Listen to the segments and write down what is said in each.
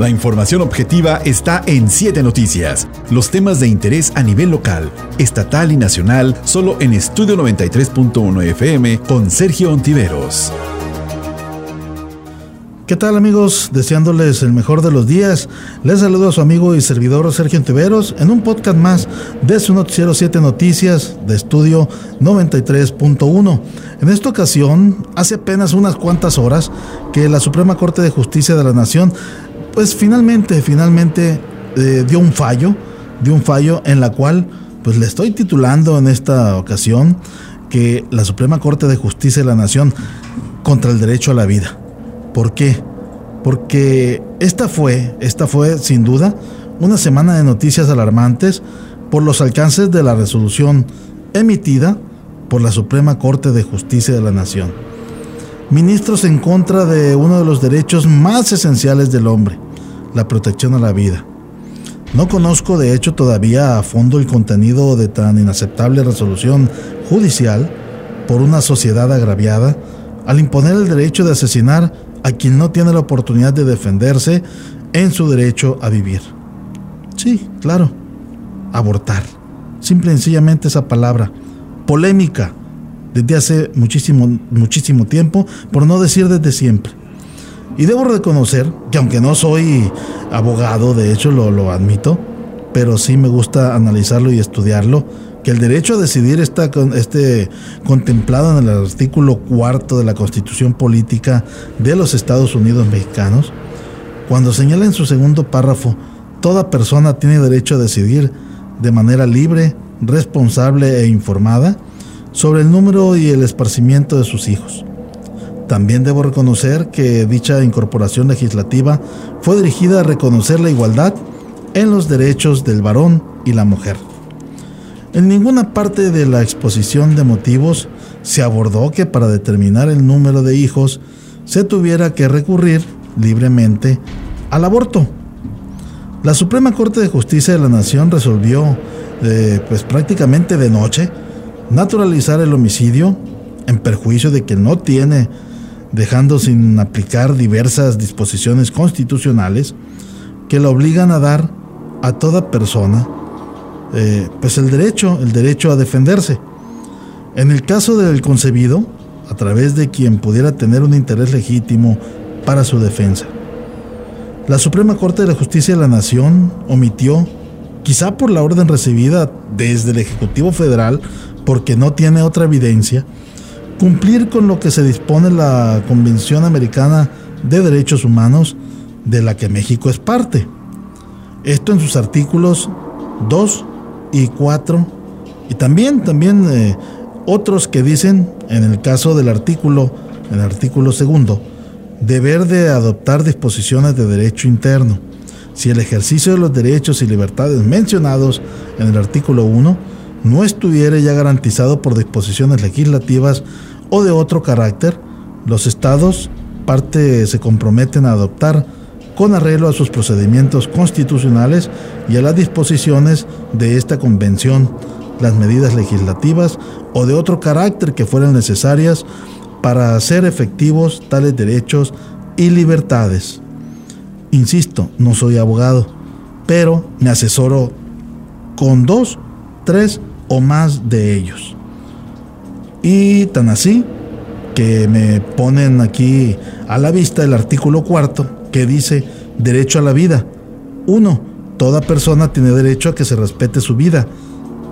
La información objetiva está en 7 Noticias. Los temas de interés a nivel local, estatal y nacional, solo en Estudio 93.1 FM con Sergio Ontiveros. ¿Qué tal amigos? Deseándoles el mejor de los días. Les saludo a su amigo y servidor Sergio Ontiveros en un podcast más de su noticiero 7 Noticias de Estudio 93.1. En esta ocasión, hace apenas unas cuantas horas que la Suprema Corte de Justicia de la Nación, pues finalmente, finalmente eh, dio un fallo, dio un fallo en la cual, pues le estoy titulando en esta ocasión que la Suprema Corte de Justicia de la Nación contra el derecho a la vida. ¿Por qué? Porque esta fue, esta fue sin duda una semana de noticias alarmantes por los alcances de la resolución emitida por la Suprema Corte de Justicia de la Nación. Ministros en contra de uno de los derechos más esenciales del hombre, la protección a la vida. No conozco de hecho todavía a fondo el contenido de tan inaceptable resolución judicial por una sociedad agraviada al imponer el derecho de asesinar a quien no tiene la oportunidad de defenderse en su derecho a vivir. Sí, claro, abortar. Simple y sencillamente esa palabra. Polémica desde hace muchísimo, muchísimo tiempo, por no decir desde siempre. Y debo reconocer que aunque no soy abogado, de hecho lo, lo admito, pero sí me gusta analizarlo y estudiarlo, que el derecho a decidir está este, contemplado en el artículo cuarto de la Constitución Política de los Estados Unidos Mexicanos, cuando señala en su segundo párrafo, toda persona tiene derecho a decidir de manera libre, responsable e informada sobre el número y el esparcimiento de sus hijos. También debo reconocer que dicha incorporación legislativa fue dirigida a reconocer la igualdad en los derechos del varón y la mujer. En ninguna parte de la exposición de motivos se abordó que para determinar el número de hijos se tuviera que recurrir libremente al aborto. La Suprema Corte de Justicia de la Nación resolvió, eh, pues prácticamente de noche, naturalizar el homicidio en perjuicio de que no tiene, dejando sin aplicar diversas disposiciones constitucionales que le obligan a dar a toda persona eh, pues el derecho, el derecho a defenderse. En el caso del concebido, a través de quien pudiera tener un interés legítimo para su defensa. La Suprema Corte de la Justicia de la Nación omitió, quizá por la orden recibida desde el Ejecutivo Federal, porque no tiene otra evidencia, cumplir con lo que se dispone la Convención Americana de Derechos Humanos, de la que México es parte. Esto en sus artículos 2, y 4. Y también, también eh, otros que dicen, en el caso del artículo, el artículo segundo, deber de adoptar disposiciones de derecho interno. Si el ejercicio de los derechos y libertades mencionados en el artículo 1 no estuviera ya garantizado por disposiciones legislativas o de otro carácter, los estados parte se comprometen a adoptar con arreglo a sus procedimientos constitucionales y a las disposiciones de esta convención, las medidas legislativas o de otro carácter que fueran necesarias para hacer efectivos tales derechos y libertades. Insisto, no soy abogado, pero me asesoro con dos, tres o más de ellos. Y tan así que me ponen aquí a la vista el artículo cuarto que dice derecho a la vida. Uno, toda persona tiene derecho a que se respete su vida.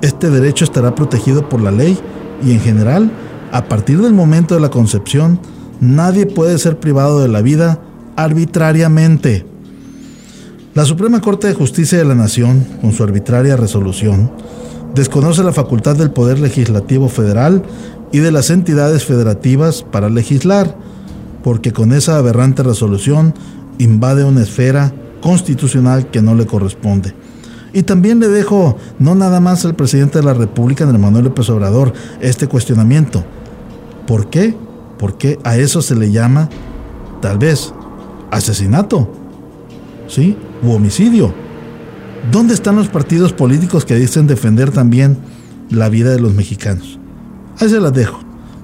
Este derecho estará protegido por la ley y en general, a partir del momento de la concepción, nadie puede ser privado de la vida arbitrariamente. La Suprema Corte de Justicia de la Nación, con su arbitraria resolución, desconoce la facultad del Poder Legislativo Federal y de las entidades federativas para legislar, porque con esa aberrante resolución invade una esfera constitucional que no le corresponde. Y también le dejo, no nada más al presidente de la República, Andrés Manuel López Obrador, este cuestionamiento. ¿Por qué? Porque a eso se le llama, tal vez, asesinato, ¿sí? U homicidio. ¿Dónde están los partidos políticos que dicen defender también la vida de los mexicanos? Ahí se las dejo,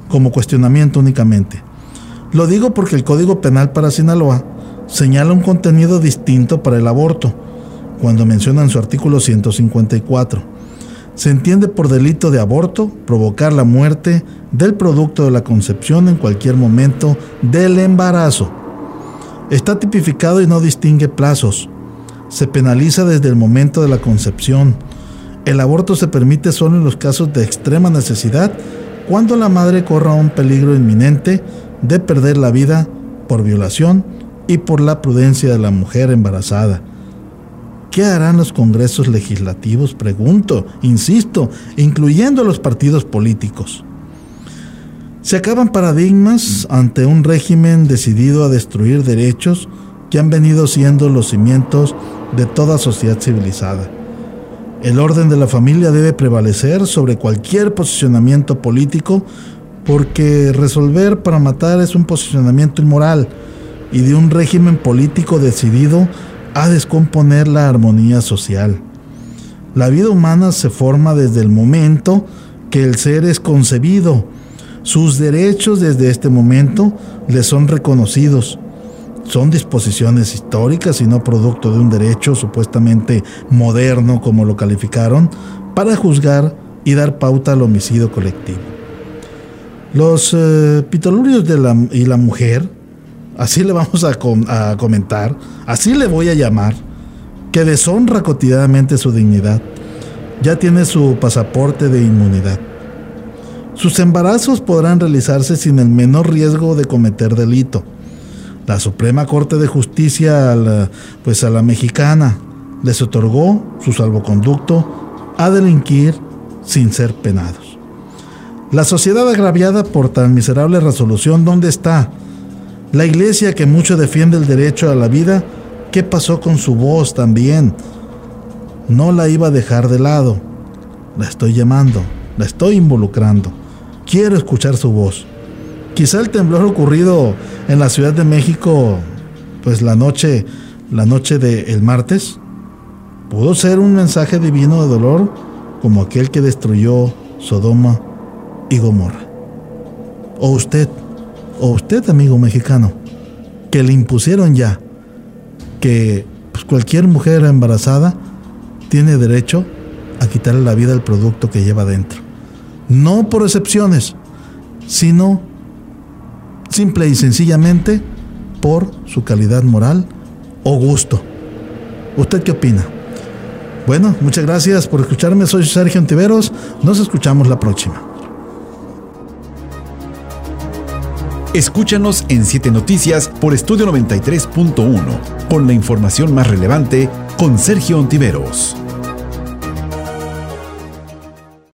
como cuestionamiento únicamente. Lo digo porque el Código Penal para Sinaloa señala un contenido distinto para el aborto, cuando menciona en su artículo 154. Se entiende por delito de aborto provocar la muerte del producto de la concepción en cualquier momento del embarazo. Está tipificado y no distingue plazos. Se penaliza desde el momento de la concepción. El aborto se permite solo en los casos de extrema necesidad, cuando la madre corra un peligro inminente de perder la vida por violación y por la prudencia de la mujer embarazada. ¿Qué harán los congresos legislativos? Pregunto, insisto, incluyendo los partidos políticos. Se acaban paradigmas ante un régimen decidido a destruir derechos que han venido siendo los cimientos de toda sociedad civilizada. El orden de la familia debe prevalecer sobre cualquier posicionamiento político porque resolver para matar es un posicionamiento inmoral y de un régimen político decidido a descomponer la armonía social. La vida humana se forma desde el momento que el ser es concebido. Sus derechos desde este momento le son reconocidos. Son disposiciones históricas y no producto de un derecho supuestamente moderno, como lo calificaron, para juzgar y dar pauta al homicidio colectivo. Los eh, pitolurios de la, y la mujer así le vamos a, comentar, así le voy a llamar, que deshonra cotidianamente su dignidad, ya tiene su pasaporte de inmunidad. Sus embarazos podrán realizarse sin el menor riesgo de cometer delito. La Suprema Corte de Justicia, a la, pues a la mexicana, les otorgó su salvoconducto a delinquir sin ser penados. La sociedad agraviada por tan miserable resolución, ¿dónde está? La iglesia que mucho defiende el derecho a la vida, ¿qué pasó con su voz también? No la iba a dejar de lado. La estoy llamando, la estoy involucrando. Quiero escuchar su voz. Quizá el temblor ocurrido en la Ciudad de México, pues la noche, la noche del martes, pudo ser un mensaje divino de dolor como aquel que destruyó Sodoma y Gomorra. O usted o usted, amigo mexicano, que le impusieron ya que pues, cualquier mujer embarazada tiene derecho a quitarle la vida al producto que lleva dentro. No por excepciones, sino simple y sencillamente por su calidad moral o gusto. ¿Usted qué opina? Bueno, muchas gracias por escucharme. Soy Sergio Antiveros. Nos escuchamos la próxima. Escúchanos en 7 Noticias por Estudio 93.1, con la información más relevante con Sergio Ontiveros.